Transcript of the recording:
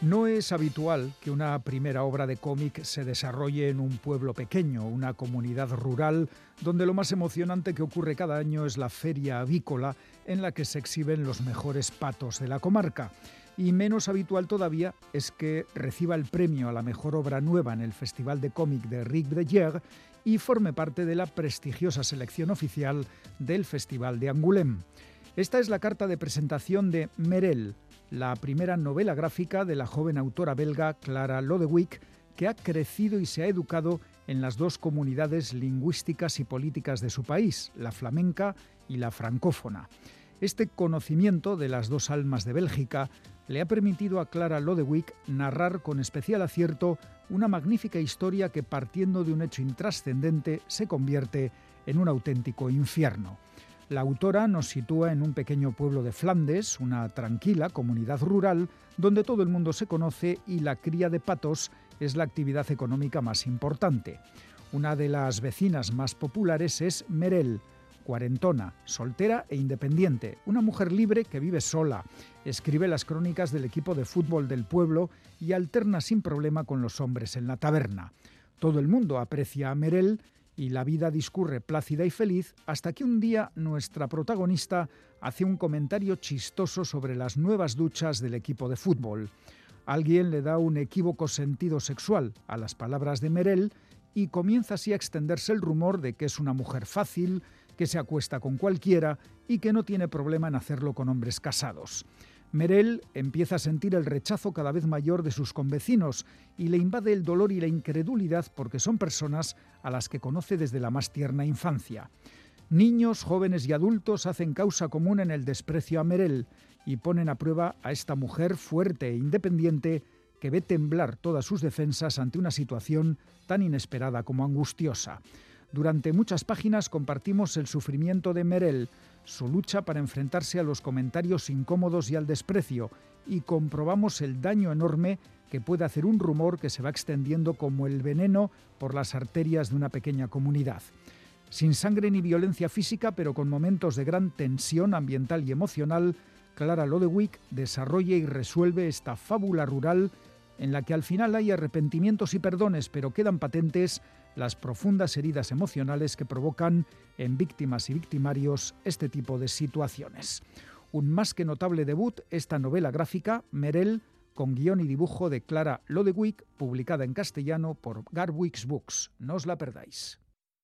No es habitual que una primera obra de cómic se desarrolle en un pueblo pequeño, una comunidad rural, donde lo más emocionante que ocurre cada año es la feria avícola en la que se exhiben los mejores patos de la comarca. Y menos habitual todavía es que reciba el premio a la mejor obra nueva en el Festival de Cómic de Ric de y forme parte de la prestigiosa selección oficial del Festival de Angoulême. Esta es la carta de presentación de Merel, la primera novela gráfica de la joven autora belga Clara Lodewyk, que ha crecido y se ha educado en las dos comunidades lingüísticas y políticas de su país, la flamenca y la francófona. Este conocimiento de las dos almas de Bélgica le ha permitido a Clara Lodewyk narrar con especial acierto una magnífica historia que partiendo de un hecho intrascendente se convierte en un auténtico infierno. La autora nos sitúa en un pequeño pueblo de Flandes, una tranquila comunidad rural donde todo el mundo se conoce y la cría de patos es la actividad económica más importante. Una de las vecinas más populares es Merel, cuarentona, soltera e independiente, una mujer libre que vive sola, escribe las crónicas del equipo de fútbol del pueblo y alterna sin problema con los hombres en la taberna. Todo el mundo aprecia a Merel y la vida discurre plácida y feliz hasta que un día nuestra protagonista hace un comentario chistoso sobre las nuevas duchas del equipo de fútbol. Alguien le da un equívoco sentido sexual a las palabras de Merel y comienza así a extenderse el rumor de que es una mujer fácil, que se acuesta con cualquiera y que no tiene problema en hacerlo con hombres casados. Merel empieza a sentir el rechazo cada vez mayor de sus convecinos y le invade el dolor y la incredulidad porque son personas a las que conoce desde la más tierna infancia. Niños, jóvenes y adultos hacen causa común en el desprecio a Merel y ponen a prueba a esta mujer fuerte e independiente que ve temblar todas sus defensas ante una situación tan inesperada como angustiosa. Durante muchas páginas compartimos el sufrimiento de Merel, su lucha para enfrentarse a los comentarios incómodos y al desprecio, y comprobamos el daño enorme que puede hacer un rumor que se va extendiendo como el veneno por las arterias de una pequeña comunidad. Sin sangre ni violencia física, pero con momentos de gran tensión ambiental y emocional, Clara Lodewyk desarrolla y resuelve esta fábula rural en la que al final hay arrepentimientos y perdones, pero quedan patentes las profundas heridas emocionales que provocan en víctimas y victimarios este tipo de situaciones. Un más que notable debut, esta novela gráfica, Merel, con guion y dibujo de Clara Lodewyk, publicada en castellano por Garwix Books. No os la perdáis.